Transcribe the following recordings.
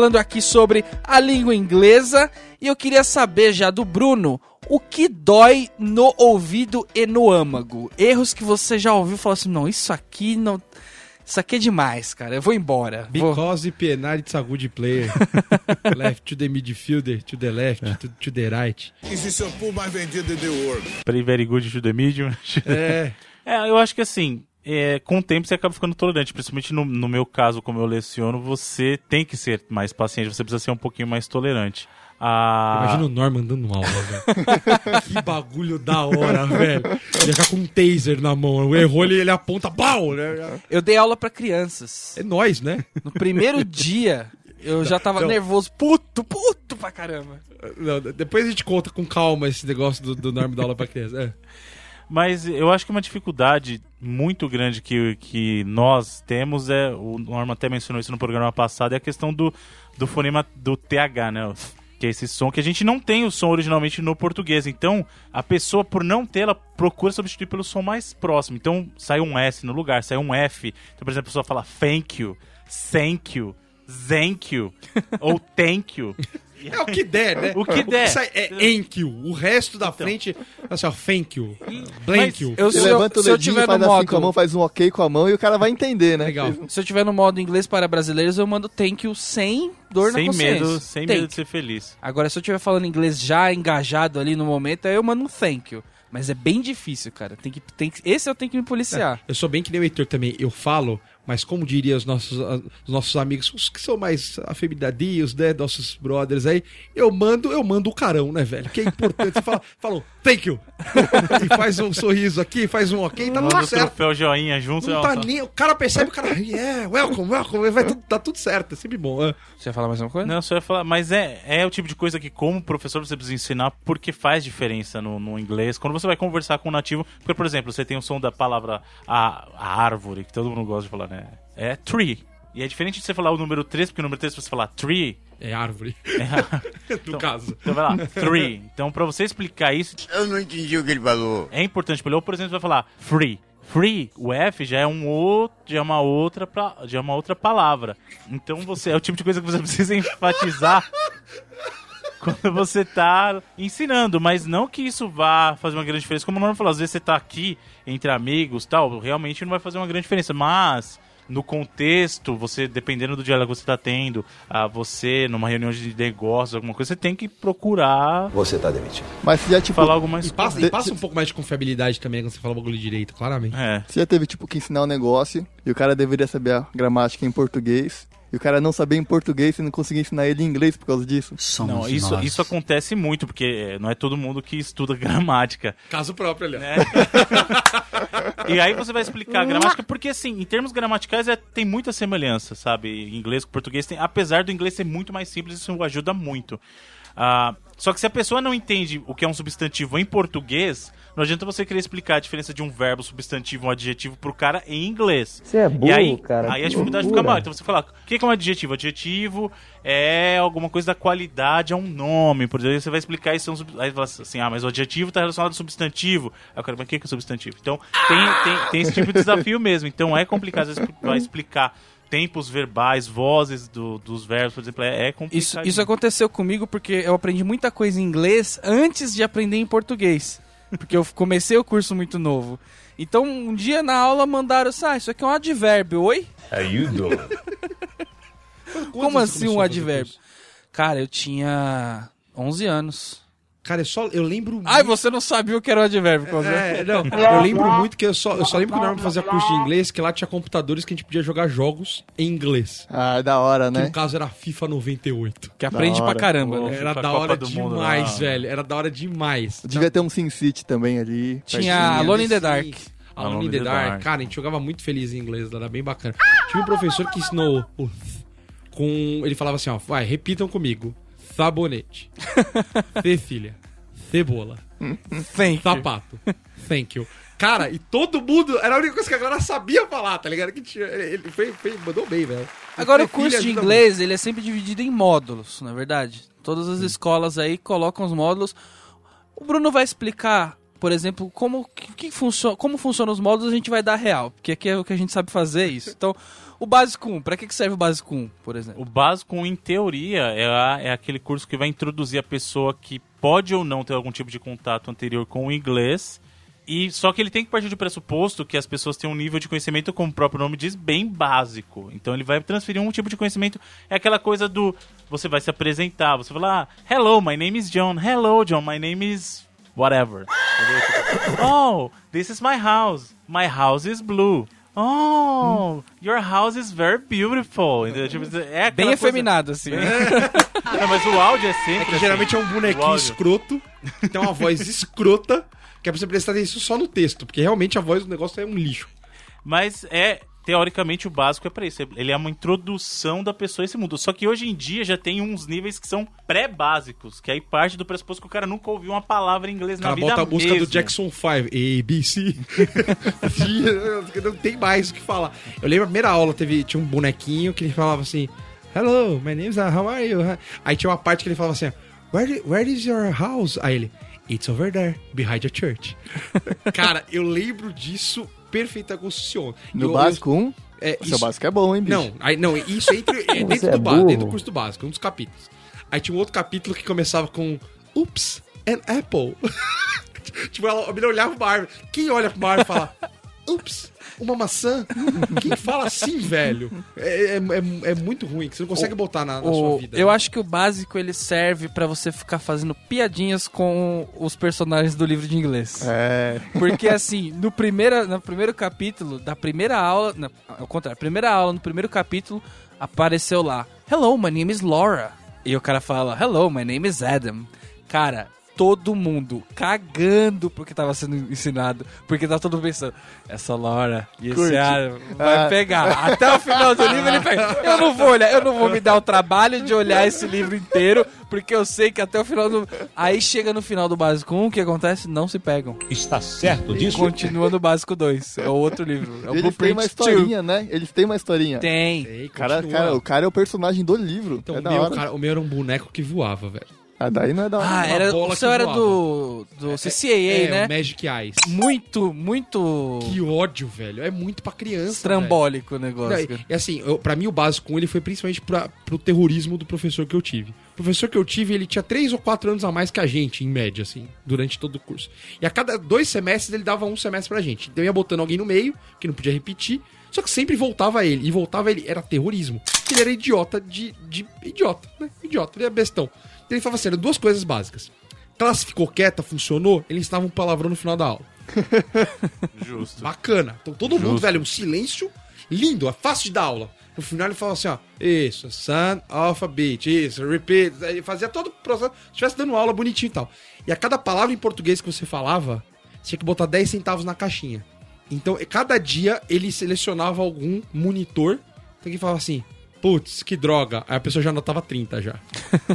falando aqui sobre a língua inglesa e eu queria saber já do Bruno o que dói no ouvido e no âmago. Erros que você já ouviu e falou assim: não, isso aqui não. Isso aqui é demais, cara. Eu vou embora. Vou... Because penalty a good player. left to the midfielder, to the left, to, to the right. Is the shampoo mais vendido in the world? Play very good to the medium. É. É, eu acho que assim, é, com o tempo você acaba ficando tolerante, principalmente no, no meu caso, como eu leciono, você tem que ser mais paciente, você precisa ser um pouquinho mais tolerante. Ah, Imagina o Norman dando aula, velho. que bagulho da hora, velho. Ele ficar com um taser na mão. Errou, ele, ele aponta, pau, né? Eu dei aula pra crianças. É nós, né? No primeiro dia, eu já tava não. nervoso, puto, puto pra caramba. Não, depois a gente conta com calma esse negócio do, do Norman dar aula pra criança. É. Mas eu acho que uma dificuldade muito grande que, que nós temos é, o Norma até mencionou isso no programa passado, é a questão do, do fonema do TH, né? Que é esse som que a gente não tem o som originalmente no português. Então, a pessoa, por não ter, ela procura substituir pelo som mais próximo. Então, sai um S no lugar, sai um F. Então, por exemplo, a pessoa fala thank you, thank you, thank you, ou thank you. É o que der, né? O que der. sai é thank you. O resto da frente, assim, ó, thank you. Blank you. Eu, se, eu, levanta o se eu tiver no faz assim com a mão, modo, faz um ok com a mão e o cara vai entender, né? Legal. se eu tiver no modo inglês para brasileiros, eu mando thank you sem dor sem na consciência. medo, sem Thank medo de ser feliz. Agora, se eu estiver falando inglês já engajado ali no momento, aí eu mando um thank you. Mas é bem difícil, cara. Tem que, tem que, esse eu tenho que me policiar. Eu sou bem que nem o Heitor também. Eu falo, mas como diria os nossos, os nossos amigos, os que são mais afeminadios, né? Nossos brothers aí, eu mando, eu mando o carão, né, velho? Que é importante. Você fala, falou, thank you. e faz um sorriso aqui, faz um ok, tá Manda tudo o certo. troféu joinha junto. Não ó, tá só- nem, o cara percebe, o cara, yeah, welcome, welcome, vai tá tudo certo, é sempre bom. é. Você ia falar mais uma coisa? Não, só ia falar, mas é, é o tipo de coisa que, como professor, você precisa ensinar porque faz diferença no, no inglês. Quando você vai conversar com um nativo, porque, por exemplo, você tem o som da palavra a, a árvore, que todo mundo gosta de falar, né? É tree. E é diferente de você falar o número 3, porque o número 3, se você falar tree, É árvore, é, no caso. então vai lá, three. Então, pra você explicar isso, Eu não entendi o que ele falou. é importante. Ou, por exemplo, você vai falar free. Free, o F já é um outro, já é uma outra, pra- já é uma outra palavra. Então você é o tipo de coisa que você precisa enfatizar quando você tá ensinando, mas não que isso vá fazer uma grande diferença. Como o Norman falou, às vezes você tá aqui entre amigos, tal, realmente não vai fazer uma grande diferença, mas no contexto, você dependendo do diálogo que você tá tendo, ah, você numa reunião de negócios, alguma coisa, você tem que procurar Você tá demitido. Mas você já, tipo, falar algo mais E passa, e passa um pouco mais de confiabilidade também quando você fala o bagulho direito, claramente. É. você já teve, tipo, que ensinar um negócio e o cara deveria saber a gramática em português e o cara não saber em português e não conseguir ensinar ele em inglês por causa disso. Não, isso, isso acontece muito, porque é, não é todo mundo que estuda gramática. Caso próprio, ali. ó. né? e aí você vai explicar a gramática, porque assim, em termos gramaticais é, tem muita semelhança, sabe? Inglês com português tem. Apesar do inglês ser muito mais simples, isso ajuda muito. Ah, só que se a pessoa não entende o que é um substantivo em português, não adianta você querer explicar a diferença de um verbo, substantivo, um adjetivo pro cara em inglês. Você é burro, e aí, cara. Aí a dificuldade loucura. fica maior. Então você fala, o que é um adjetivo? Adjetivo é alguma coisa da qualidade, é um nome. Por exemplo, você vai explicar isso. é um Aí você fala assim, ah, mas o adjetivo está relacionado ao substantivo. Aí o cara, mas o que que é substantivo? Então tem, tem, tem esse tipo de desafio mesmo. Então é complicado. Vai explicar tempos verbais, vozes do- dos verbos, por exemplo, é, é complicado. Isso, isso aconteceu comigo porque eu aprendi muita coisa em inglês antes de aprender em português. Porque eu comecei o curso muito novo. Então, um dia na aula mandaram, ah, isso aqui é um advérbio, oi? Como Quantos assim você um começou a fazer advérbio? Cara, eu tinha 11 anos. Cara, é só, eu lembro Ai, você não sabia o que era um advérbio, Cosé. É, não, eu lembro muito que eu só, eu só lembro que o Norman fazia curso de inglês, que lá tinha computadores que a gente podia jogar jogos em inglês. Ah, da hora, Que né? no caso era FIFA 98. Que aprende pra caramba, Pô, né? Era da hora do Mundo, demais, lá. velho. Era da hora demais. Devia ter um Sin City também ali. Tinha Alone in the Dark. Alone in the Dark. Cara, a gente jogava muito feliz em inglês, era bem bacana. Tinha um professor que ensinou o com... Ele falava assim, ó, vai, repitam comigo. Sabonete. Cecília. Cebola. Thank you. Sapato. Thank you. Cara, e todo mundo. Era a única coisa que a galera sabia falar, tá ligado? Que tinha, ele foi, foi- mandou bem, velho. Agora, o curso de inglês, ele é sempre dividido em módulos, na é verdade. Todas as escolas aí colocam os módulos. O Bruno vai explicar, por exemplo, como, que, que funciona, como funcionam os módulos, a gente vai dar real. Porque aqui é o que a gente sabe fazer isso. Então, O básico 1, pra que serve o básico 1, por exemplo? O básico, em teoria, é, a- é aquele curso que vai introduzir a pessoa que pode ou não ter algum tipo de contato anterior com o inglês. E só que ele tem que partir do pressuposto que as pessoas têm um nível de conhecimento, como o próprio nome diz, bem básico. Então ele vai transferir um tipo de conhecimento. É aquela coisa do. Você vai se apresentar, você vai lá, hello, my name is John. Hello, John, my name is. Whatever. Tipo, oh, this is my house. My house is blue. Oh, your house is very beautiful. Entendeu? Tipo, é aquela Bem coisa- efeminado, assim. né? não, mas o áudio é sempre. É que assim. geralmente é um O bonequinho áudio. escroto, que tem uma voz escrota, que é pra você prestar atenção só no texto, porque realmente a voz do negócio é um lixo. Mas é. Teoricamente, o básico é pra isso. Ele é uma introdução da pessoa a esse mundo. Só que hoje em dia já tem uns níveis que são pré-básicos, que aí parte do pressuposto que o cara nunca ouviu uma palavra em inglês O na cara vida bota a música mesmo. do Jackson 5, A, B, C. não tem mais o que falar. Eu lembro a primeira aula, teve, tinha um bonequinho que ele falava assim: Hello, my name is. uh, How are you? Aí tinha uma parte que ele falava assim: Where, where is your house? Aí ele: It's over there, behind a church. Cara, eu lembro disso perfeita construção. No Eu- básico 1, É, o seu isso- básico é bom, hein, bicho? Não, aí, não, isso entre, é dentro, é do burro. dentro do curso do básico, um dos capítulos. Aí tinha um outro capítulo que começava com Oops, an apple. tipo, ela, a menina olhava pra árvore. Quem olha pra uma árvore e fala Oops, uma maçã? Quem fala assim, velho? É, é, é- é muito ruim, que você não consegue botar na, na sua O- vida. eu acho que o básico ele serve pra você ficar fazendo piadinhas com os personagens do livro de inglês. É. Porque assim, no, primeira, no primeiro capítulo da primeira aula, não, ao contrário, primeira aula, no primeiro capítulo, apareceu lá: Hello, my name is Laura. E o cara fala: Hello, my name is Adam. Cara, todo mundo cagando porque tava sendo ensinado. Porque tá todo mundo pensando: Essa Laura e esse Curte. Adam vai Ah. pegar. Até o final do livro ele pega. Eu não vou olhar, eu não vou me dar o trabalho de olhar esse livro inteiro. Porque eu sei que até o final do. Aí chega no final do básico 1, o que acontece? Não se pegam. Está certo disso? continua no básico 2. É o outro livro. É o Eles têm uma 2. historinha, né? Eles têm uma historinha. Tem. Ei, Cara, cara, o cara é o personagem do livro. Então, é o, da meu, hora. cara, o meu era um boneco que voava, velho. Ah, daí não é da hora. Ah, era, bola o seu era do, do CCAA, é, né? o Magic Eyes. Muito, muito Que ódio, velho. É muito pra criança, velho. estrambólico o Não, negócio. e- e assim, eu, pra mim o básico ele foi principalmente pra, pro terrorismo do professor que eu tive. O professor que eu tive, ele tinha 3 ou 4 anos a mais que a gente, em média, assim, durante todo o curso. E a cada dois semestres ele dava um semestre pra gente. Então eu ia botando alguém no meio, que não podia repetir, só que sempre voltava ele. E voltava ele, era terrorismo. Ele era idiota de, de idiota, né? Idiota, ele é bestão. Então ele falava assim, eram duas coisas básicas. Classe ficou quieta, funcionou, ele estava um palavrão no final da aula. Justo. Bacana. Então todo mundo, Justo. velho, um silêncio lindo, é fácil de dar aula. No final ele falava assim, ó, isso, son of a bitch, isso, repeat. Ele fazia todo o processo, se estivesse dando aula bonitinho e tal. E a cada palavra em português que você falava, você tinha que botar 10 centavos na caixinha. Então, cada dia ele selecionava algum monitor então, que falava assim, putz, que droga. Aí a pessoa já anotava 30 já.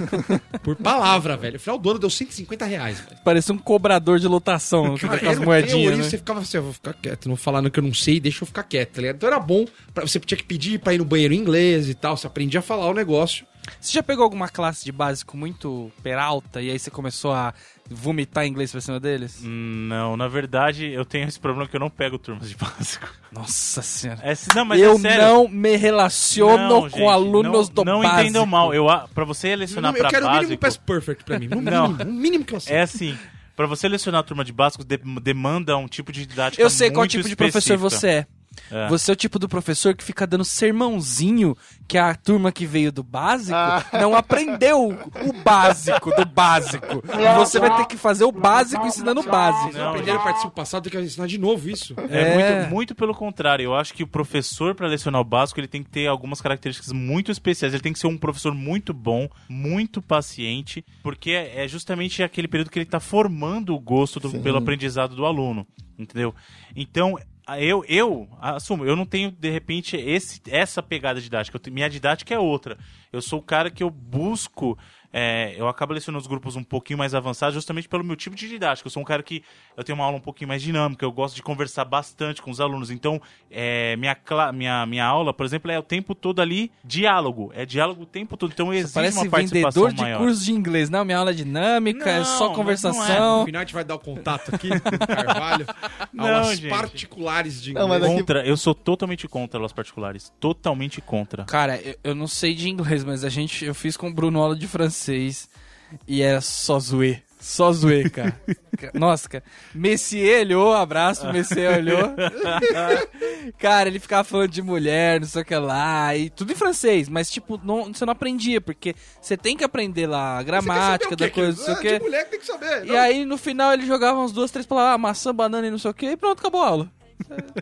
Por palavra, velho. No final do ano deu 150 reais, velho. Parecia um cobrador de lotação Cara, com as moedinhas, né? Você ficava assim, eu vou ficar quieto, não vou falar no que eu não sei, deixa eu ficar quieto, tá ligado? Então era bom, pra, você tinha que pedir pra ir no banheiro em inglês e tal, você aprendia a falar o negócio. Você já pegou alguma classe de básico muito peralta e aí você começou a vomitar inglês pra cima deles? Não, na verdade, eu tenho esse problema que eu não pego turmas de básico. Nossa senhora. É, não, mas eu é sério. não me relaciono Não, com gente, alunos não, do Não básico. entendam mal. Eu, a- pra você lecionar eu pra quero o mínimo básico... Pass Perfect pra mim, no Não. mínimo, o mínimo que eu sei. É assim, pra você lecionar a turma de básico, de- demanda um tipo de didática Eu sei qual tipo de professor específica. você é. É. Você é o tipo do professor que fica dando sermãozinho que a turma que veio do básico Ah. não aprendeu o básico do básico. E você vai ter que fazer o básico ensinando o básico. Vocês aprenderam a participar passado, tem que ensinar de novo isso. É, É. Muito, muito pelo contrário. Eu acho que o professor, para lecionar o básico, ele tem que ter algumas características muito especiais. Ele tem que ser um professor muito bom, muito paciente, porque é é justamente aquele período que ele está formando o gosto do- pelo aprendizado do aluno. Entendeu? Então. Eu, eu assumo, eu não tenho, de repente, esse, essa pegada didática. Eu minha didática é outra. Eu sou o cara que eu busco é, eu acabo lecionando os grupos um pouquinho mais avançados justamente pelo meu tipo de didática. Eu sou um cara que eu tenho uma aula um pouquinho mais dinâmica, eu gosto de conversar bastante com os alunos. Então, é, minha, minha, minha aula, por exemplo, é o tempo todo ali diálogo. É diálogo o tempo todo. Então, existe Parece uma participação vendedor de maior. curso de inglês. Não, minha aula é dinâmica, é Não, só mas No conversação. final a gente vai dar o contato aqui com o Carvalho. Não, aulas gente. particulares de Não, inglês. aqui- Contra, eu sou totalmente contra aulas particulares. Totalmente contra. Cara, eu, eu não sei de inglês, mas a gente, eu fiz com o Bruno aula de francês e era só zoê. Só zoê, cara. Ca- Nossa, cara. Messier olhou, abraço, Messier olhou. cara, ele ficava falando de mulher, não sei o que lá, e tudo em francês, mas tipo, não, você não aprendia, porque você tem que aprender lá a gramática da coisa, não sei o Ah, que. De mulher que tem que saber. E Não. aí, no final, ele jogava umas duas, três palavras, ah, maçã, banana e não sei o que, e pronto, acabou a aula.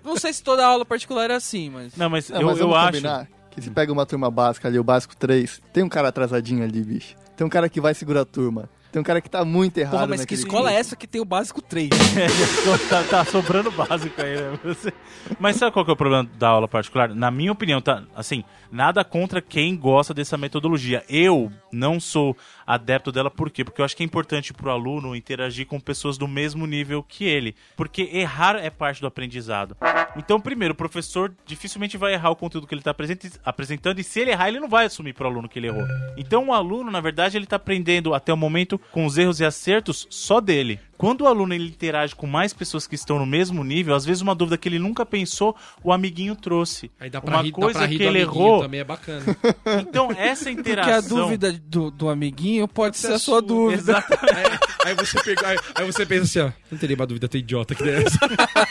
Não sei se toda aula particular era assim, mas... Não, mas Não, eu, mas eu acho. combinar que se pega uma turma básica ali, o básico 3, tem um cara atrasadinho ali, bicho. Tem um cara que vai segurar a turma. Tem um cara que tá muito errado Porra, mas que escola é essa que tem o básico 3? tá, tá sobrando básico aí, né? Mas sabe qual que é o problema da aula particular? Na minha opinião, tá, assim, nada contra quem gosta dessa metodologia. Eu não sou adepto dela, por quê? Porque eu acho que é importante pro aluno interagir com pessoas do mesmo nível que ele. Porque errar é parte do aprendizado. Então, primeiro, o professor dificilmente vai errar o conteúdo que ele está apresentando, e se ele errar, ele não vai assumir pro aluno que ele errou. Então, o aluno, na verdade, ele tá aprendendo até o momento com os erros e acertos só dele. Quando o aluno ele interage com mais pessoas que estão no mesmo nível, às vezes uma dúvida que ele nunca pensou, o amiguinho trouxe. Aí dá pra uma rir, dá coisa pra rir que do ele amiguinho errou. também é bacana. Então, essa Porque interação. a dúvida do, do amiguinho pode ser a sua sua, dúvida. Exatamente. aí, você pega, aí, aí você pensa assim, ó, não teria uma dúvida tão idiota que dessa.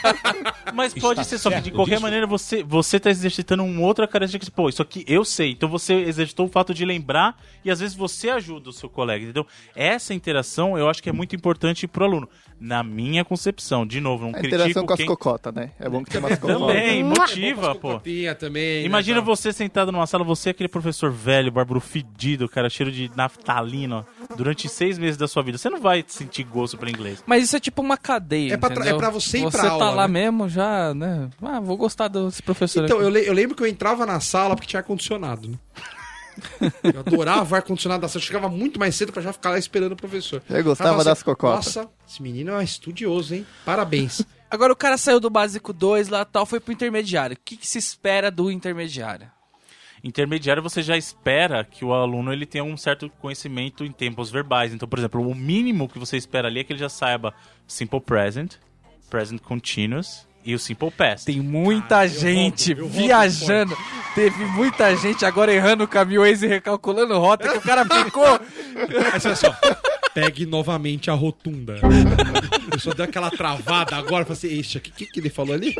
Mas pode ser, só que de qualquer maneira você, você tá exercitando uma outra característica. Pô, isso aqui eu sei. Então você exercitou o fato de lembrar e às vezes você ajuda o seu colega, entendeu? Essa interação eu acho que é muito importante pro aluno. Na minha concepção, de novo, não A critico interação com as quem... cocotas, né? É bom que tem umas cocotas. Também, motiva, pô. Cotinha também. Imagina né, você sentado numa sala, você é aquele professor velho, bárbaro fedido, cara, cheiro de naftalina, durante seis meses da sua vida. Você não vai sentir gosto pra inglês. Mas isso é tipo uma cadeia, É pra entendeu? é pra você ir Você pra tá aula, lá né? mesmo já, né? Ah, vou gostar desse professor Então, aqui. eu, le- eu lembro que eu entrava na sala porque tinha ar-condicionado, né? Eu adorava ar-condicionado da sala. Eu chegava muito mais cedo pra já ficar lá esperando o professor. Eu gostava Falava das cocotas. Nossa, esse menino é estudioso, hein? Parabéns. Agora o cara saiu do básico 2 lá tal, foi pro intermediário. O que, que se espera do intermediário? Intermediário você já espera que o aluno ele tenha um certo conhecimento em tempos verbais. Então, por exemplo, o mínimo que você espera ali é que ele já saiba simple present, present continuous e o simple past. Tem muita eu gente rodo viajando. Teve muita gente agora errando o caminho e recalculando rota que o cara ficou. Aí você vai assim, ó. Pegue novamente a rotunda. Eu só deu aquela travada agora. Falei assim, ixi, o que, que, que ele falou ali?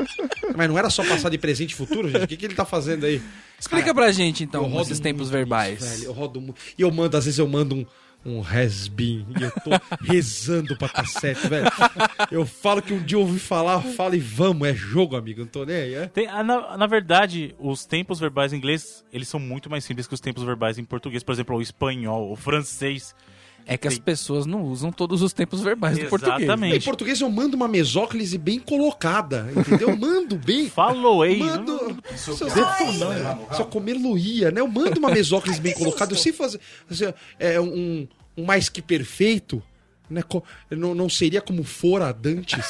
Mas não era só passar de presente e futuro, gente? O que, que ele tá fazendo aí? Explica pra gente então esses tempos verbais. isso, velho. Eu rodo muito. E eu mando, às vezes eu mando um, um has-been. E eu tô rezando pra tá certo, velho. Eu falo que um dia eu ouvi falar, falo e vamos, é jogo, amigo. Não tô nem aí, é? Tem- ah, na, na verdade, os tempos verbais em inglês, eles são muito mais simples que os tempos verbais em português. Por exemplo, o espanhol, o francês. É que as pessoas não usam todos os tempos verbais do português. Em Exatamente. português eu mando uma mesóclise bem colocada, entendeu? Eu mando bem. Falou, hein? Mando. Se eu, se eu comer luía, né? Eu mando uma mesóclise bem colocada. Eu sei fazer. assim, é, um, um mais que perfeito. Né? Co- Não, não seria como fora dantes.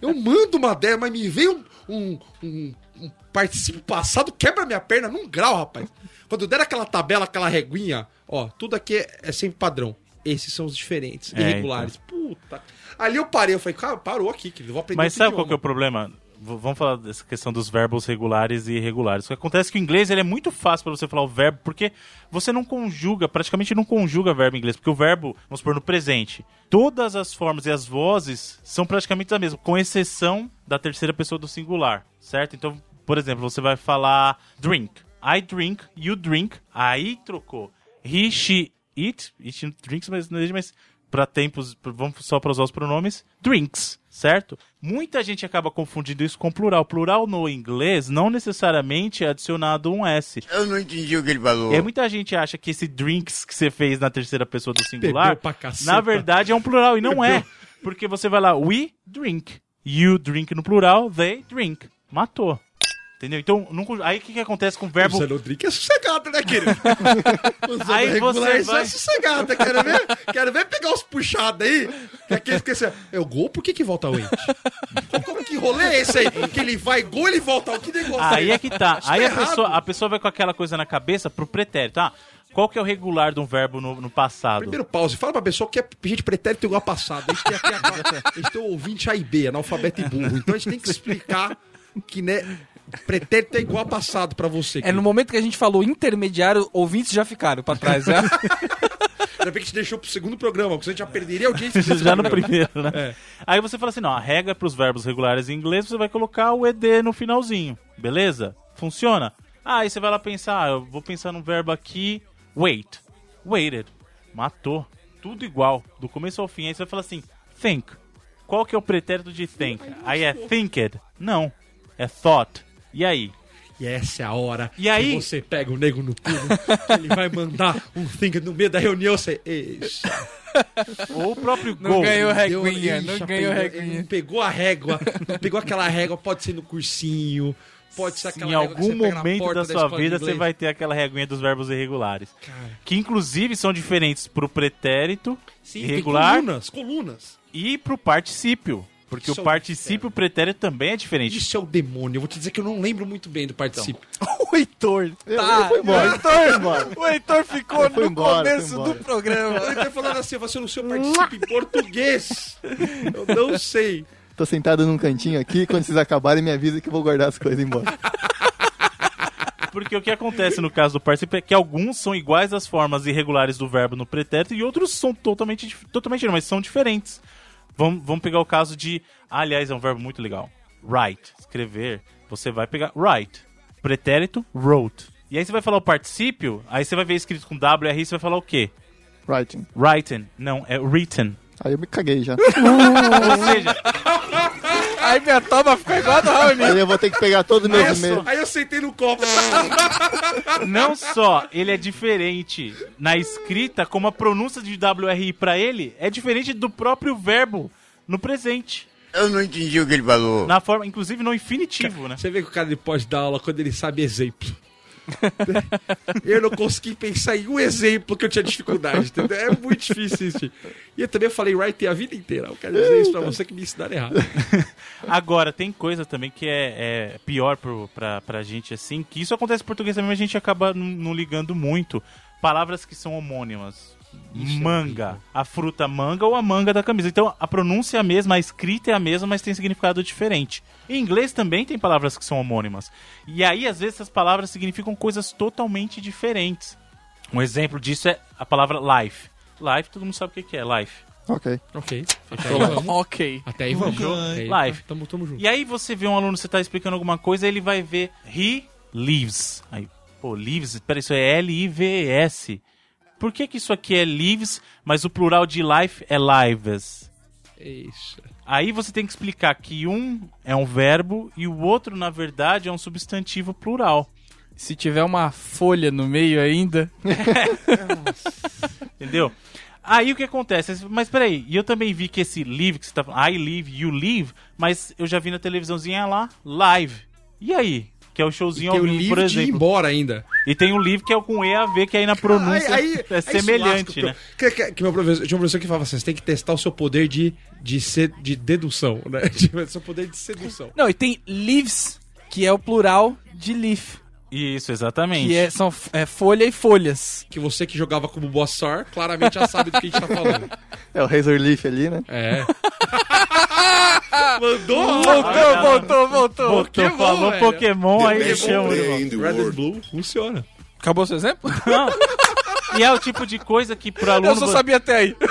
Eu mando uma dela, mas me vem um, um, um, um participo passado, quebra minha perna num grau, rapaz. Quando der aquela tabela, aquela reguinha, ó, tudo aqui é, é sempre padrão. Esses são os diferentes, É, irregulares. Puta. Ali eu parei, eu falei, cara, parou aqui, querido. eu Vou aprender Mas sabe qual que é o idioma. problema? Vamos falar dessa questão dos verbos regulares e irregulares. O que acontece é que o inglês ele é muito fácil para você falar o verbo, porque você não conjuga, praticamente não conjuga verbo em inglês, porque o verbo, vamos supor, no presente, todas as formas e as vozes são praticamente a mesma, com exceção da terceira pessoa do singular, certo? Então, por exemplo, você vai falar drink. I drink, you drink, aí trocou. He, she, it, it drinks, mas não existe mais para tempos, pra- vamos só para usar os pronomes, drinks, certo? Muita gente acaba confundindo isso com plural. Plural no inglês não necessariamente é adicionado um S. Eu não entendi o que ele falou. E aí muita gente acha que esse drinks que você fez na terceira pessoa do singular, na verdade é um plural e não é. Porque você vai lá, we drink, you drink no plural, they drink. Matou. Entendeu? Então, não aí o que, que acontece com o verbo. O Zé é sossegado, né, querido? o Zé Aí você é vai- sossegado. Quero ver, quero ver pegar os puxados aí. Que aquele que assim, é o gol, por que que volta o ente? Como, que rolê é esse aí? Que ele vai gol, ele volta. Que negócio Aí é que tá. Acho Aí que a é errado. pessoa, a pessoa vai com aquela coisa na cabeça pro pretérito. Ah, qual que é o regular de um verbo no, no passado? Primeiro pause, fala pra pessoa que é gente pretérito igual a passado. A gente tem, aqui a, a gente tem um ouvinte A e B, analfabeto e burro. Então a gente tem que explicar que, né, pretérito é igual a passado pra você. É no momento que a gente falou intermediário, ouvintes já ficaram pra trás. né? Ainda bem que a gente deixou pro segundo programa, porque a gente já perderia a audiência Já no primeiro, né? É. Aí você fala assim, não, a regra pros verbos regulares em inglês, você vai colocar o ED no finalzinho, beleza? Funciona? Ah, aí você vai lá pensar, ah, eu vou pensar num verbo aqui, wait. Waited. Matou. Tudo igual, do começo ao fim. Aí você vai falar assim, think. Qual que é o pretérito de think? Aí é thinked? Não. É thought. E aí? E essa é a hora E aí? que você pega o nego no pulo, ele vai mandar um think no meio da reunião, você... Eixa, Ou o próprio Não gol. ganhou não ganhou pegou- Ele reguinha. não pegou a régua, não pegou aquela régua, pode ser no cursinho, pode ser aquela Em régua que algum você pega na momento porta da sua de vida você vai ter aquela reguinha dos verbos irregulares. Que inclusive são diferentes pro pretérito Sim, irregular tem colunas, colunas. e pro particípio. Porque Isso é o um particípio pretérito também é diferente. Isso é o demônio. Eu vou te dizer que eu não lembro muito bem do participe. o Heitor. Tá. eu fui embora. O Heitor, embora. o Heitor ficou no embora, começo do programa. Ele tá falando assim, você não sei o participe em português. Eu não sei. Tô sentado num cantinho aqui, quando vocês acabarem me avisa que eu vou guardar as coisas e ir embora. Porque o que acontece no caso do particípio é que alguns são iguais às formas irregulares do verbo no pretérito e outros são totalmente, totalmente não, mas são diferentes. Vamos, vamos pegar o caso de. Ah, aliás, é um verbo muito legal. Write, escrever. Você vai pegar write. Pretérito, wrote. E aí você vai falar o particípio, aí você vai ver escrito com W e R, você vai falar o quê? Writing. Written. Não, é written. Aí eu me caguei já. Ou seja, Aí minha toma ficou igual a do Raoni. Aí eu vou ter que pegar todos os meus eu, e-mails. aí eu sentei no copo. não só ele é diferente na escrita, como a pronúncia de WRI pra ele é diferente do próprio verbo no presente. Eu não entendi o que ele falou. Na forma, inclusive no infinitivo, né? Você vê que o cara ele pode dar aula quando ele sabe exemplo. eu não consegui pensar em um exemplo que eu tinha dificuldade, entendeu? É muito difícil isso. E eu também falei right a vida inteira. Eu quero dizer isso pra você que me ensinaram errado. Agora, tem coisa também que é, é pior pro, pra, pra gente, assim, que isso acontece em português também, mas a gente acaba não ligando muito. Palavras que são homônimas. Manga. A fruta manga ou a manga da camisa. Então, a pronúncia é a mesma, a escrita é a mesma, mas tem significado diferente. Em inglês também tem palavras que são homônimas. E aí, às vezes, essas palavras significam coisas totalmente diferentes. Um exemplo disso é a palavra life. Life, todo mundo sabe o que é life. Ok. Ok. Até aí vamos. Ok. Até aí vamos. Aí, Live. Tamo, tamo junto. E aí você vê um aluno, você tá explicando alguma coisa, ele vai ver he leaves. Aí, pô, leaves, pera, isso é L-I-V-E-S. Por que que isso aqui é leaves, mas o plural de life é lives? Isso. Aí você tem que explicar que um é um verbo e o outro, na verdade, é um substantivo plural. Se tiver uma folha no meio ainda. Entendeu? Aí o que acontece? Mas peraí, e eu também vi que esse live que você tá falando, I live, you live, mas eu já vi na televisãozinha lá, live. E aí? Que é o showzinho Tem ao vivo, por livro de ir exemplo. embora ainda. E tem o live que é o com E a V, que aí na pronúncia Aí- aí- é semelhante, né? Que, que, que meu professor, tinha um professor que falava assim: você tem que testar o seu poder de, de, ser, de dedução, né? De- seu poder de sedução. Não, e tem leaves, que é o plural de leaf. Isso, exatamente. Que é, são é, folha e folhas. Que você que jogava como Bossar, claramente já sabe do que a gente tá falando. É o Razor Leaf ali, né? É. Mandou! Voltou, voltou, voltou. Pokémon, falou velho. Pokémon, aí best chama. Red and. Blue funciona. Acabou seu exemplo? Não. E é o tipo de coisa que pro aluno. Eu só sabia até aí.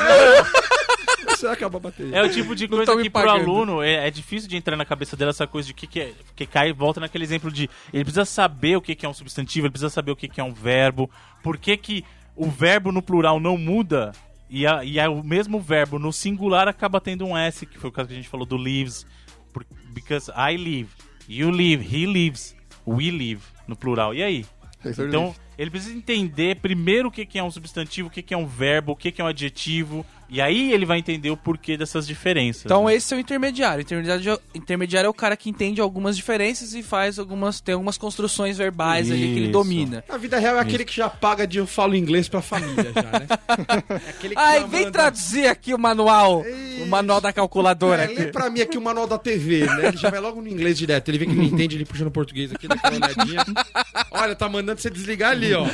Você acaba a bateria. É o tipo de coisa que pro aluno é, é difícil de entrar na cabeça dela essa coisa de que, que é. Que cai e volta naquele exemplo de. Ele precisa saber o que, que é um substantivo, ele precisa saber o que, que é um verbo, por que, que o verbo no plural não muda e, a, e a- o mesmo verbo no singular acaba tendo um S, que foi o caso que a gente falou do lives. por- Because I live, you live, he lives, we live no plural. E aí? Razor Então. Ele precisa entender primeiro o que que é um substantivo, o que que é um verbo, o que que é um adjetivo. E aí ele vai entender o porquê dessas diferenças. Então né? esse é o intermediário. Intermediário, intermediário é o cara que entende algumas diferenças e faz algumas. tem algumas construções verbais ali que ele Isso. domina. Na vida real é aquele que já paga de eu falo inglês pra família já, né? É aquele que Ai, vem manda- traduzir aqui o manual. O manual da calculadora É, lê pra mim aqui o manual da TV, né? Ele já vai logo no inglês direto. Ele vê que não entende, ele puxa no português aqui, dá olhadinha. Olha, tá mandando você desligar ali, ó.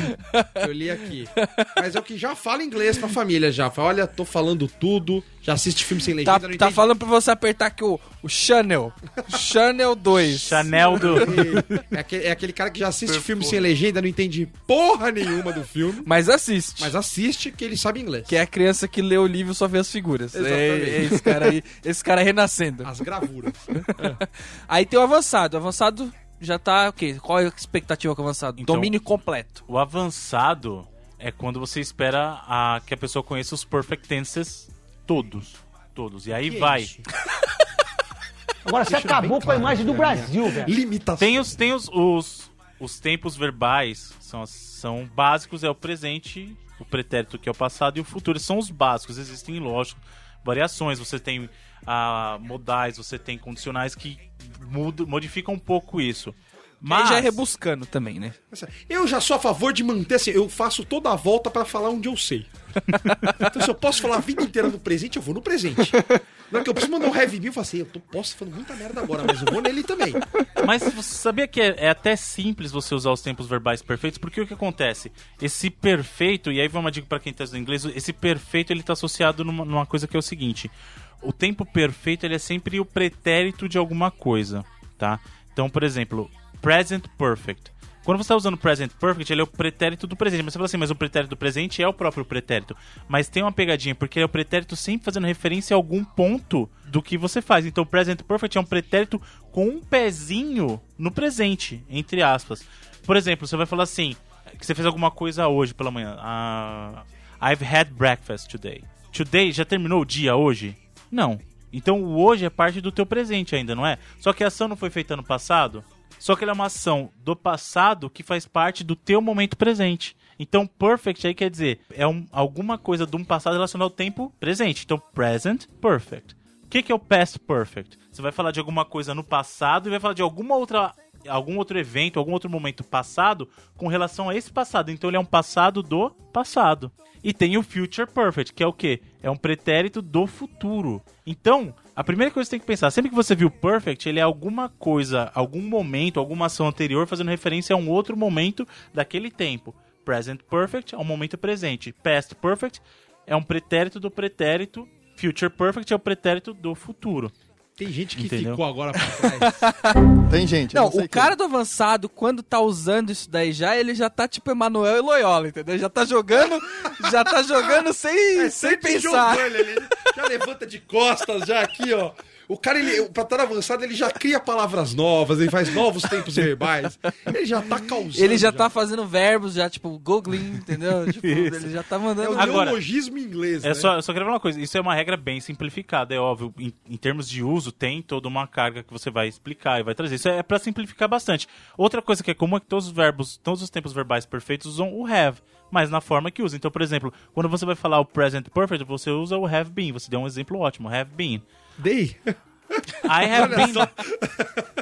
Eu li aqui. Mas é o que já fala inglês pra família já. Fala, olha, tô falando tudo. Já assiste filme sem legenda, Tá, não tá falando pra você apertar aqui o, o Channel. Channel 2. Chanel do. É aquele, é aquele cara que já assiste filme sem legenda, não entende porra nenhuma do filme, Mas assiste. mas assiste que ele sabe inglês. Que é a criança que lê o livro e só vê as figuras. É, Exatamente. é esse cara aí. Esse cara renascendo. As gravuras. Aí tem o avançado. O avançado já tá o quê? Qual é a expectativa com o avançado? Então- Domínio completo. O avançado é quando você espera a, que a pessoa conheça os perfect tenses todos. Todos. E aí vai. Agora você acabou com a imagem do Brasil, velho. Limitação. Tem os, tem os, os, os tempos verbais, são, são básicos, é o presente, o pretérito que é o passado e o futuro. São os básicos, existem, lógico, variações. Você tem ah, modais, você tem condicionais que mudam, modificam um pouco isso. Mas já é rebuscando também, né? Eu já sou a favor de manter assim, eu faço toda a volta pra falar onde eu sei. então se eu posso falar a vida inteira no presente, eu vou no presente. Não é que eu preciso mandar um heavy bill, eu falo assim, eu tô, posso falando muita merda agora, mas eu vou nele também. Mas você sabia que é, é até simples você usar os tempos verbais perfeitos? Porque o que acontece? Esse perfeito, e aí vai uma dica pra quem tá estudando inglês, esse perfeito ele tá associado numa, numa coisa que é o seguinte: o tempo perfeito ele é sempre o pretérito de alguma coisa, tá? Então, por exemplo, present perfect. Quando você está usando present perfect, ele é o pretérito do presente. Mas você fala assim, mas o pretérito do presente é o próprio pretérito. Mas tem uma pegadinha, porque ele é o pretérito sempre fazendo referência a algum ponto do que você faz. Então, present perfect é um pretérito com um pezinho no presente, entre aspas. Por exemplo, você vai falar assim, que você fez alguma coisa hoje pela manhã. Ah, I've had breakfast today. Today já terminou o dia hoje? Não. Então o hoje é parte do teu presente ainda, não é? Só que a ação não foi feita no passado. Só que ela é uma ação do passado que faz parte do teu momento presente. Então, perfect aí quer dizer, é um- alguma coisa de um passado relacionado ao tempo presente. Então, present perfect. O que, que é o past perfect? Você vai falar de alguma coisa no passado e vai falar de alguma outra algum outro evento, algum outro momento passado com relação a esse passado. Então ele é um passado do passado. E tem o future perfect, que é o quê? É um pretérito do futuro. Então, a primeira coisa que você tem que pensar, sempre que você viu perfect, ele é alguma coisa, algum momento, alguma ação anterior fazendo referência a um outro momento daquele tempo. Present perfect é um momento presente. Past perfect é um pretérito do pretérito. Future perfect é o pretérito do futuro. Tem gente que Entendeu? ficou agora pra trás. Tem gente. Não, sei o cara do avançado, quando tá usando isso daí já, ele já tá tipo Emanuel e Loyola, entendeu? Já tá jogando, já tá jogando sem, sem Sempre pensar. jogando, ele já levanta de costas, já aqui, ó. O cara, ele, pra estar avançado, ele já cria palavras novas, ele faz novos tempos verbais. Ele já tá causando. Ele já tá fazendo verbos, já tipo googling, entendeu? Tipo, ele já tá É mandando. o Agora- neologismo inglês, É né? só, eu só quero falar uma coisa, isso é uma regra bem simplificada, é óbvio. Em, em termos de uso, tem toda uma carga que você vai explicar e vai trazer. Isso é pra simplificar bastante. Outra coisa que é comum é que todos os verbos, todos os tempos verbais perfeitos usam o have, mas na forma que usa. Então, por exemplo, quando você vai falar o present perfect, você usa o have been. Você deu um exemplo ótimo, have been. Dei. I have been.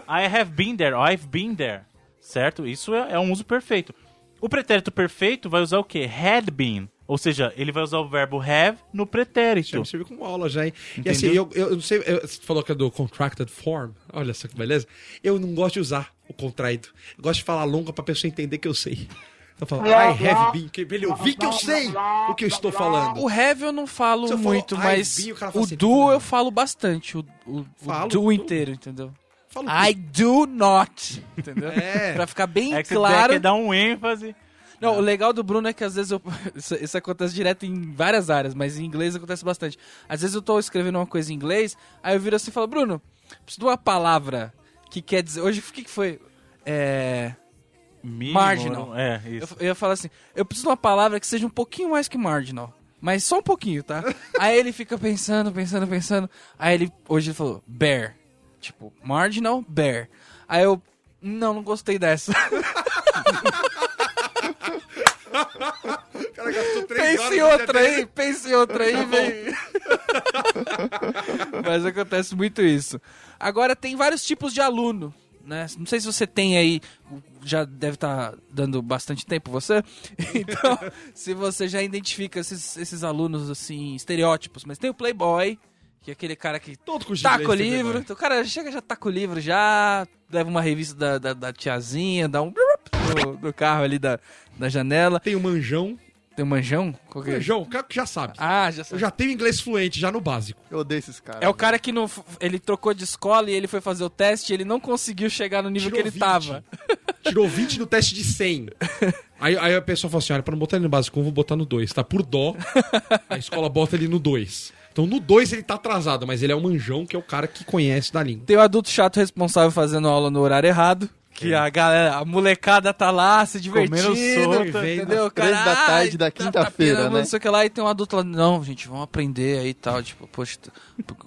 I have been there, I've been there. Certo? Isso é, é um uso perfeito. O pretérito perfeito vai usar o quê? Had been. Ou seja, ele vai usar o verbo have no pretérito. Já me serviu como aula já, hein? E Entendeu? assim, eu, eu não sei, eu- você falou que é do contracted form, olha só que beleza. Eu não gosto de usar o contraído. Eu gosto de falar longa pra pessoa entender que eu sei. Então fala, I have been, que ele ouvir que eu sei o que eu estou falando. O have eu não falo eu muito, mas been, o o assim, do eu falo bastante. O, o, o Falo do tudo. inteiro, entendeu? Falo I do not, entendeu? É. Pra ficar bem É que você claro. quer dar um ênfase. Não, o legal do Bruno é que às vezes eu. Isso, isso acontece direto em várias áreas, mas em inglês acontece bastante. Às vezes eu tô escrevendo uma coisa em inglês, aí eu viro assim e falo, Bruno, preciso de uma palavra que quer dizer. Hoje o que, que foi? É. Mínimo, Marginal. É, Eu, isso. eu ia falar assim, eu preciso de uma palavra que seja um pouquinho mais que marginal. Mas só um pouquinho, tá? aí ele fica pensando, pensando, pensando. Aí ele, hoje ele falou, bear. Tipo, marginal, bear. Aí eu, não, não gostei dessa. O cara gastou três Pense horas outra dele. aí, pense em outra aí, vem. Mas acontece muito isso. Agora, tem vários tipos de aluno, né? Não sei se você tem aí, já deve estar dando bastante tempo você. Então, se você já identifica esses, esses alunos, assim, estereótipos. Mas tem o playboy, que é aquele cara que Todo de taca o livro. playboy. Então, o cara chega, já taca o livro, já leva uma revista da, da, da tiazinha, dá um... No, no carro ali da, da janela. Tem o manjão. Tem um manjão? Qual que é? Manjão, o cara que já sabe. Ah, já Eu sei. já tenho inglês fluente, já no básico. Eu odeio esses caras. É o cara que não, ele trocou de escola e ele foi fazer o teste e ele não conseguiu chegar no nível Tirou que ele 20. tava. Tirou 20 no teste de 100. Aí, aí a pessoa fala assim: olha, pra não botar ele no básico, eu vou botar no 2. Tá por dó. A escola bota ele no 2. Então no 2 ele tá atrasado, mas ele é o manjão, que é o cara que conhece da língua. Tem o adulto chato responsável fazendo aula no horário errado. Que a galera, a molecada tá lá se divertindo, Comendo solta. vem entendeu? às três da tarde da tá- tá quinta-feira, né? Não sei o que lá, e tem um adulto lá, não, gente, vamos aprender aí e tal. Tipo, poxa,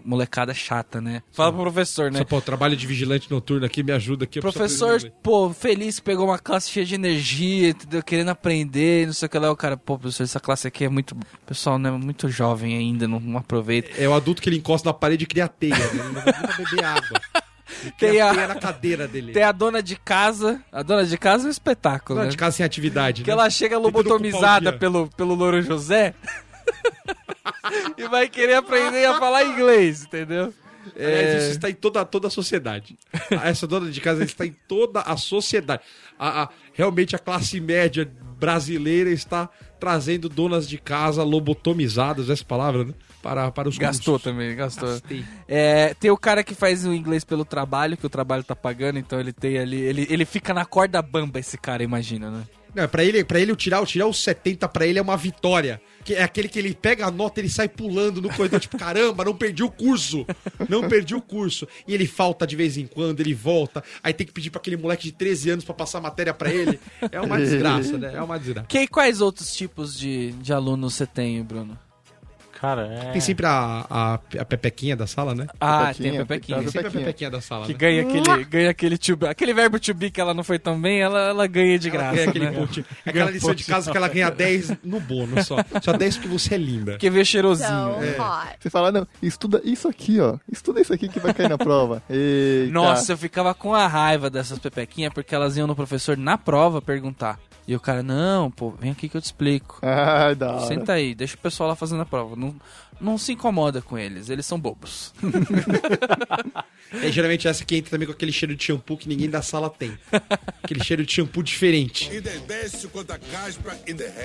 molecada chata, né? Fala pro professor, né? Só, pô, trabalho de vigilante noturno aqui, me ajuda aqui. Professor, pô, feliz, pegou uma classe cheia de energia, entendeu? Querendo aprender, não sei o que lá. O cara, pô, professor, essa classe aqui é muito. Pessoal, né? Muito jovem ainda, não, não aproveita. É o adulto que ele encosta na parede e cria teia, né? Ele não vai beber água. Tem a- na cadeira dele. Tem a dona de casa. A dona de casa é um espetáculo, Não, né? de casa sem atividade. Que né? ela chega lobotomizada pelo, pelo Louro José e vai querer aprender a falar inglês, entendeu? Aliás, isso está em toda, toda a sociedade. Essa dona de casa está em toda a sociedade. A, a- realmente a classe média brasileira está trazendo donas de casa lobotomizadas, essa palavra, né? Para, para os Gastou custos. também, gastou. Gastei. É, tem o cara que faz o inglês pelo trabalho, que o trabalho tá pagando, então ele tem ali. Ele, ele fica na corda bamba, esse cara, imagina, né? Não, pra ele, pra ele, o tirar, o tirar os 70 pra ele é uma vitória. Que é aquele que ele pega a nota, ele sai pulando no corredor, tipo, caramba, não perdi o curso. Não perdi o curso. E ele falta de vez em quando, ele volta. Aí tem que pedir pra aquele moleque de 13 anos pra passar a matéria pra ele. É uma desgraça, né? É uma desgraça. Que, quais outros tipos de, de alunos você tem, Bruno? Cara, é. Tem sempre a, a, a pepequinha da sala, né? Ah, Pepequinha, tem a Pepequinha. Tem sempre a pepequinha da sala, Que né? ganha aquele, ganha aquele to be, aquele verbo to be que ela não foi tão bem, ela, ela ganha de Ela graça. ganha aquele né? pontinho. É aquela lição de casa que ela ganha 10 no bônus só. Só 10 porque você é linda. Porque vê cheirosinho. So hot. Você fala, não, estuda isso aqui, ó. Estuda isso aqui que vai cair na prova. Eita. Nossa, eu ficava com a raiva dessas pepequinhas porque elas iam no professor na prova perguntar. E o cara, não, pô, vem aqui que eu te explico. Ai, da hora. Senta aí, deixa o pessoal lá fazendo a prova. Não, não se incomoda com eles, eles são bobos. É geralmente essa que entra também com aquele cheiro de shampoo que ninguém da sala tem. Aquele cheiro de shampoo diferente.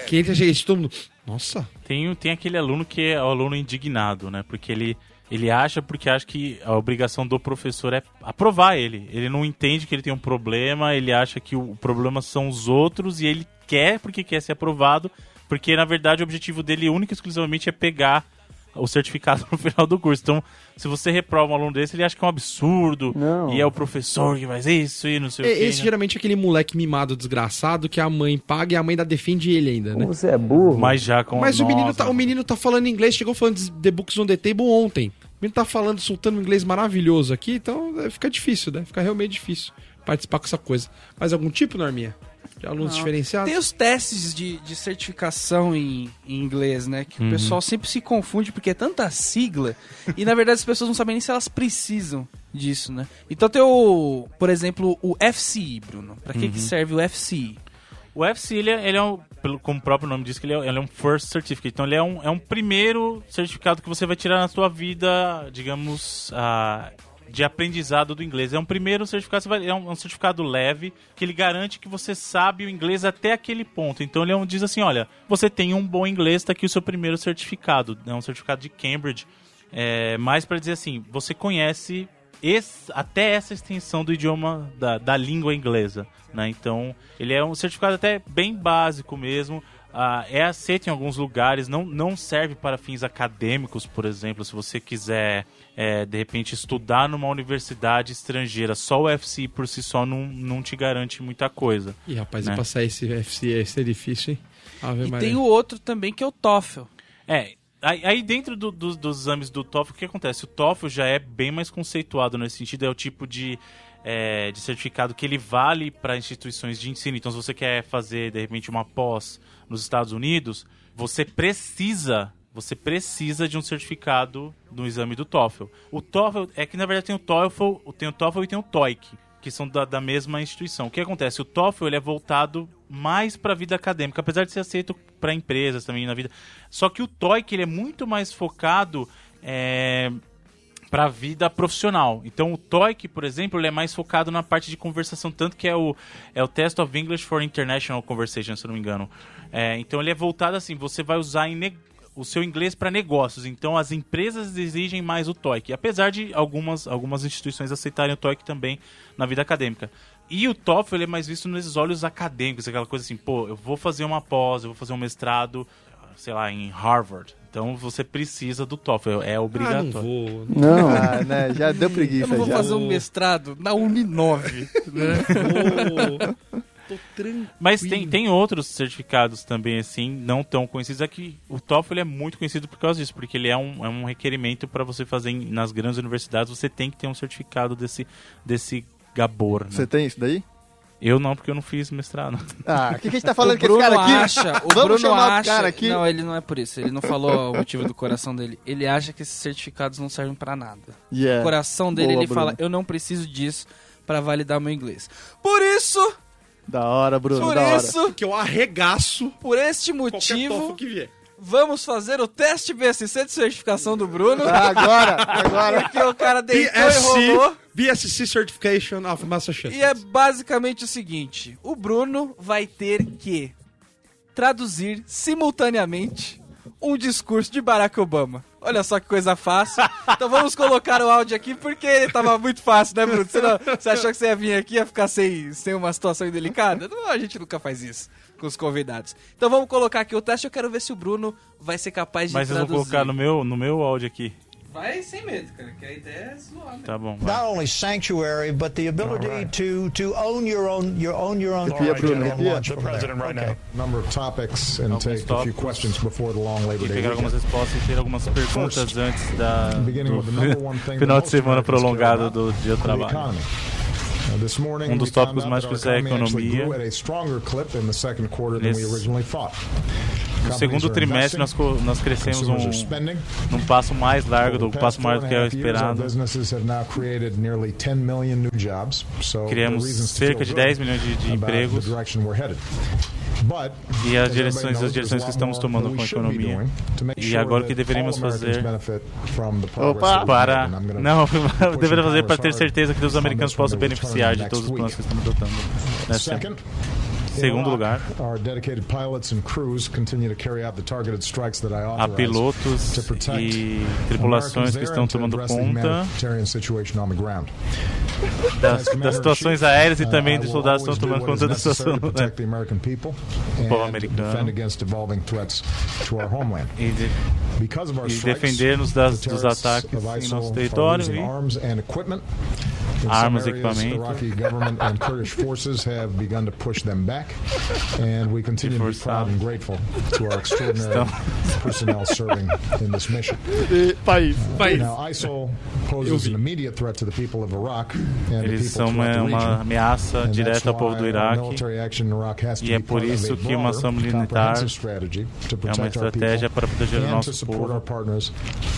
Que entra gente, todo mundo. Nossa, Tem, tem aquele aluno que é o aluno indignado, né? Porque ele, ele acha porque acha que a obrigação do professor é aprovar ele. Ele não entende que ele tem um problema, ele acha que o problema são os outros e ele quer porque quer ser aprovado, porque na verdade o objetivo dele único e exclusivamente é pegar o certificado no final do curso. Então, se você reprova um aluno desse, ele acha que é um absurdo Não. e é o professor que faz isso e não sei o É, que. Esse geralmente é aquele moleque mimado desgraçado que a mãe paga e a mãe ainda defende ele ainda, né? Você é burro. Mas já com Mas o menino, tá, o menino tá falando inglês, chegou falando de The Books on the Table ontem. Menino tá falando, soltando um inglês maravilhoso aqui, então é, fica difícil, né? Fica realmente difícil participar com essa coisa. Mais algum tipo, Norminha? De alunos diferenciados? Tem os testes de, de certificação em, em inglês, né? Que o pessoal sempre se confunde porque é tanta sigla e na verdade as pessoas não sabem nem se elas precisam disso, né? Então tem o, por exemplo, o FCI, Bruno. Pra que, que serve o FCI? O FC, ele é, ele é um, pelo, como o próprio nome diz, que ele é, ele é um first certificate. Então, ele é um, é um primeiro certificado que você vai tirar na sua vida, digamos, ah, de aprendizado do inglês. É um primeiro certificado, vai- é um, é um certificado leve, que ele garante que você sabe o inglês até aquele ponto. Então, ele é um, diz assim, olha, você tem um bom inglês, tá aqui o seu primeiro certificado. É um certificado de Cambridge. É, mais para dizer assim, você conhece esse- até essa extensão do idioma da, da língua inglesa, né? Então ele é um certificado até bem básico mesmo. Ah, é aceito em alguns lugares, não, não serve para fins acadêmicos, por exemplo, se você quiser é, de repente estudar numa universidade estrangeira, só o FC por si só não, não te garante muita coisa. Ih, rapaz, Né? e passar esse FC ia ser difícil, hein? Ave E Maria. tem o outro também que é o TOEFL. É, aí, aí dentro do- do- dos exames do TOEFL, o que acontece? O TOEFL já é bem mais conceituado nesse sentido, é o tipo de é, de certificado que ele vale para instituições de ensino. Então, se você quer fazer, de repente, uma pós nos Estados Unidos, você precisa você precisa de um certificado no exame do TOEFL. O TOEFL é que na verdade tem o TOEFL, tem o TOEFL e tem o TOEIC, que são da, da mesma instituição. O que acontece? O TOEFL ele é voltado mais para a vida acadêmica, apesar de ser aceito para empresas também na vida. Só que o TOEIC ele é muito mais focado é, para a vida profissional. Então o TOEIC, por exemplo, ele é mais focado na parte de conversação, tanto que é o, é o Test of English for International Conversation, se não me engano. É, então ele é voltado assim, você vai usar em o seu inglês para negócios. Então as empresas exigem mais o TOEIC, apesar de algumas, algumas instituições aceitarem o TOEIC também na vida acadêmica. E o TOEFL é mais visto nesses olhos acadêmicos, aquela coisa assim, pô, eu vou fazer uma pós, eu vou fazer um mestrado, sei lá, em Harvard. Então você precisa do TOEFL, é Ah, não obrigatório. vou. Não, ah, né? Já deu Eu preguiça não vou já. fazer um mestrado na Uninove, né? Vou. Tô tranquilo. Mas tem, tem outros certificados também, assim, não tão conhecidos. Aqui o TOEFL é muito conhecido por causa disso, porque ele é um, é um requerimento para você fazer em- nas grandes universidades. Você tem que ter um certificado desse, desse gabor. né? Você tem isso daí? Eu não, porque eu não fiz mestrado. Ah, o que, que a gente tá falando o com esse cara aqui? acha, o Vamos Bruno chamar o acha, cara aqui. não, ele não é por isso, ele não falou o motivo do coração dele. Ele acha que esses certificados não servem pra nada. Yeah. O coração dele, Boa, ele fala, Bruno. eu não preciso disso pra validar meu inglês. Por isso, Da hora, Bruno, por da hora. isso, Que eu arregaço por este motivo, tofu que vier. vamos fazer o teste BSC de certificação do Bruno. Ah, agora, agora. Porque o cara deitou e BSC, rolou. BSC Certification of Massachusetts. E é basicamente o seguinte: o Bruno vai ter que traduzir simultaneamente um discurso de Barack Obama. Olha só que coisa fácil. Então vamos colocar o áudio aqui porque tava muito fácil, né, Bruno? Você, não- você achou que você ia vir aqui e ia ficar sem, sem uma situação indelicada? Não, a gente nunca faz isso com os convidados. Então vamos colocar aqui o teste. Eu quero ver se o Bruno vai ser capaz de Mas eu vou traduzir. colocar no meu, no meu áudio aqui. Vai sem medo, cara, que a ideia é zoar. Tá bom. vai. not only sanctuary, but the ability to to own your own your own your own Arrepia, Bruno, and arrepia. launch from there. Okay. number of topics and Alguns take a few tópicos. questions before the long Labor Day pegar algumas respostas e ter algumas perguntas antes da, Beginning do the number one thing final that de semana most prolongado do about, dia de the trabalho. economy. This morning, Um dos we found tópicos out mais that our cruciais é a economy actually economia. No segundo trimestre nós, nós crescemos um, num passo mais largo, do the passo maior do que and a é esperado. businesses have now created nearly 10 million new jobs. So there are Criamos cerca de good 10 milhões de, de empregos E as direções- as direções que estamos tomando that we com a economia. doing to make E sure agora o que that deveríamos fazer benefit from the progress Opa! para. Não, the fazer para Congress ter certeza que os americanos possam beneficiar de todos os planos que estamos adotando. nessa Second, in Segundo lugar, há pilotos e tripulações que estão and to tomando conta das, das situações aéreas e Uh, também will soldados estão do tomando conta da situação. né? people povo americano. E, de- e defender-nos dos ataques em nosso território e Armas, some areas, equipamento. Iraqi government and Kurdish forces have begun to push them back, and we continue to be proud and grateful to our extraordinary personnel serving in this mission. E, país. Now, ISIL poses an immediate threat to the people of Iraq and the eles são uma, uma ameaça direta ao povo do Iraque. Iraq E é por isso que uma ação militar é uma estratégia para proteger o nosso povo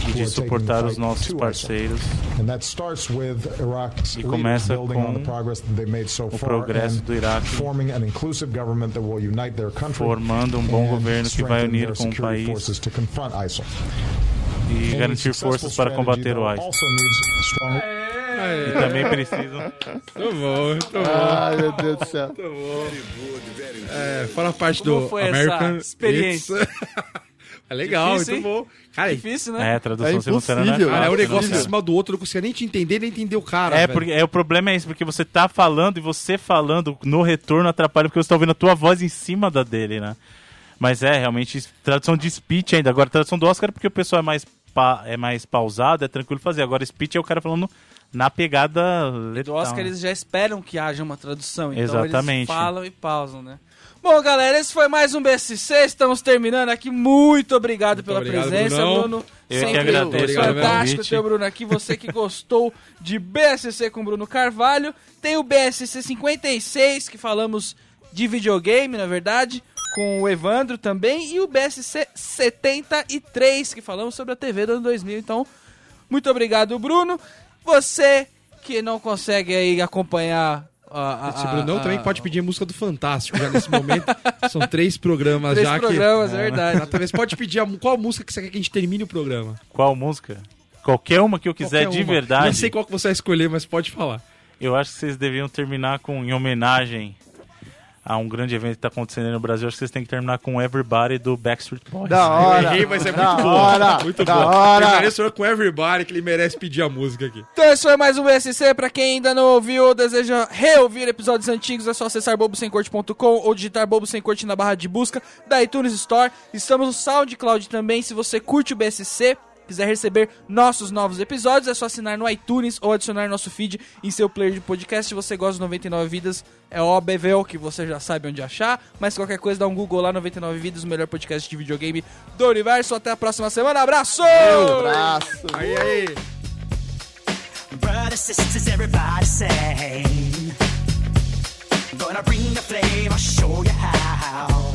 e de suportar os nossos parceiros. And that starts with Iraq's E começa building on the com progress that they've made so o far progresso do Iraque forming an inclusive government that will unite their country formando um bom and governo que vai strengthen unir their com o security país forces to confront ISIL. e garantir forças para combater o ISIS. E também precisam Muito bom, muito bom. Ai, meu Deus do céu. É, fala a parte Como do foi essa American experiência? É legal, Difícil, muito hein? bom. Cara, Difícil, né? É, tradução É simultânea não impossível. é cara, é um negócio em cima do outro, eu não conseguia nem te entender, nem entender o cara. É, velho. porque é, o problema é isso, porque você tá falando e você falando no retorno atrapalha porque você tá ouvindo a tua voz em cima da dele, né? Mas é, realmente, tradução de speech ainda. Agora, tradução do Oscar é porque o pessoal é mais, pa- é mais pausado, é tranquilo fazer. Agora, speech é o cara falando na pegada Do letal. Oscar eles já esperam que haja uma tradução, então Exatamente. eles falam e pausam, né? Bom, galera, esse foi mais um BSC, estamos terminando aqui. Muito obrigado pela obrigado, presença, Brunão. Bruno. Eu que Sempre agradeço Obrigado, pelo fantástico ter o Bruno aqui. Você que gostou de BSC com Bruno Carvalho. Tem o BSC 56, que falamos de videogame, na verdade, com o Evandro também. E o BSC 73, que falamos sobre a TV do ano 2000. Então, muito obrigado, Bruno. Você que não consegue aí acompanhar a, a, Esse Brunão a- também pode pedir música do Fantástico já nesse momento. São três programas Três já programas, que. é verdade. Exatamente. Você pode pedir a, qual música que você quer que a gente termine o programa. Qual música? Qualquer uma que eu quiser Qualquer de uma. verdade. Não sei qual que você vai escolher, mas pode falar. Eu acho que vocês deviam terminar com, em homenagem a um grande evento que tá acontecendo aí no Brasil, acho que vocês têm que terminar com Everybody do Backstreet Boys. Da hora. Eu errei, mas é da muito boa. hora, Muito da boa. hora. Senhor com Everybody, que ele merece pedir a música aqui. Então esse foi mais um BSC. Pra quem ainda não ouviu ou deseja reouvir episódios antigos, é só acessar bobosemcorte.com ou digitar Bobo Sem Corte na barra de busca da iTunes Store. Estamos no SoundCloud também. Se você curte o BSC, quiser receber nossos novos episódios, é só assinar no iTunes ou adicionar nosso feed em seu player de podcast. Se você gosta de 99 Vidas, é óbvio que você já sabe onde achar. Mas qualquer coisa, dá um Google lá, 99 Vidas, o melhor podcast de videogame do universo. Até a próxima semana. Abraço! Abraço. Aí, aí. Brothers, sisters, everybody sing. Gonna bring the flame, I'll show you how.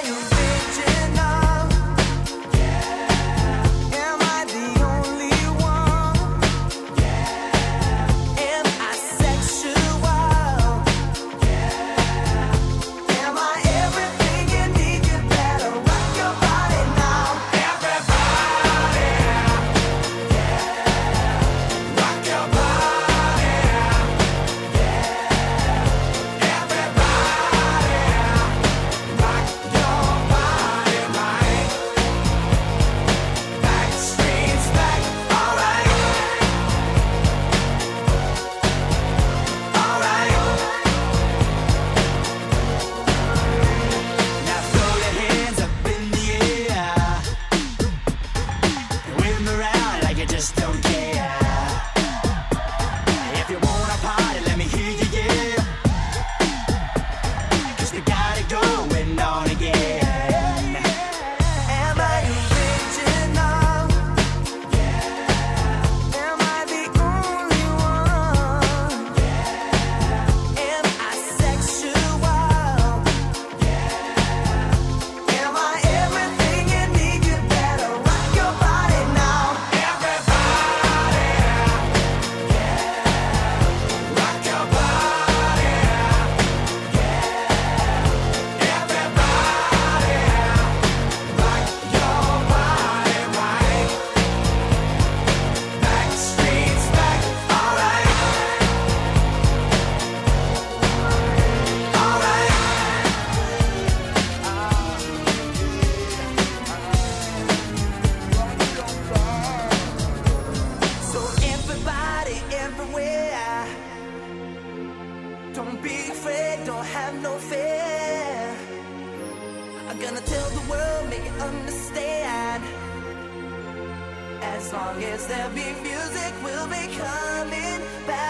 long as there. Be music, we'll be coming back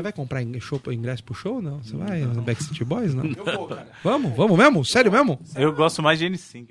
Você vai comprar show, ingresso pro show? Não? Você vai no Backstreet Boys? Não? Eu vou, cara. Vamos, vamos mesmo? Sério mesmo? Eu gosto mais de N5.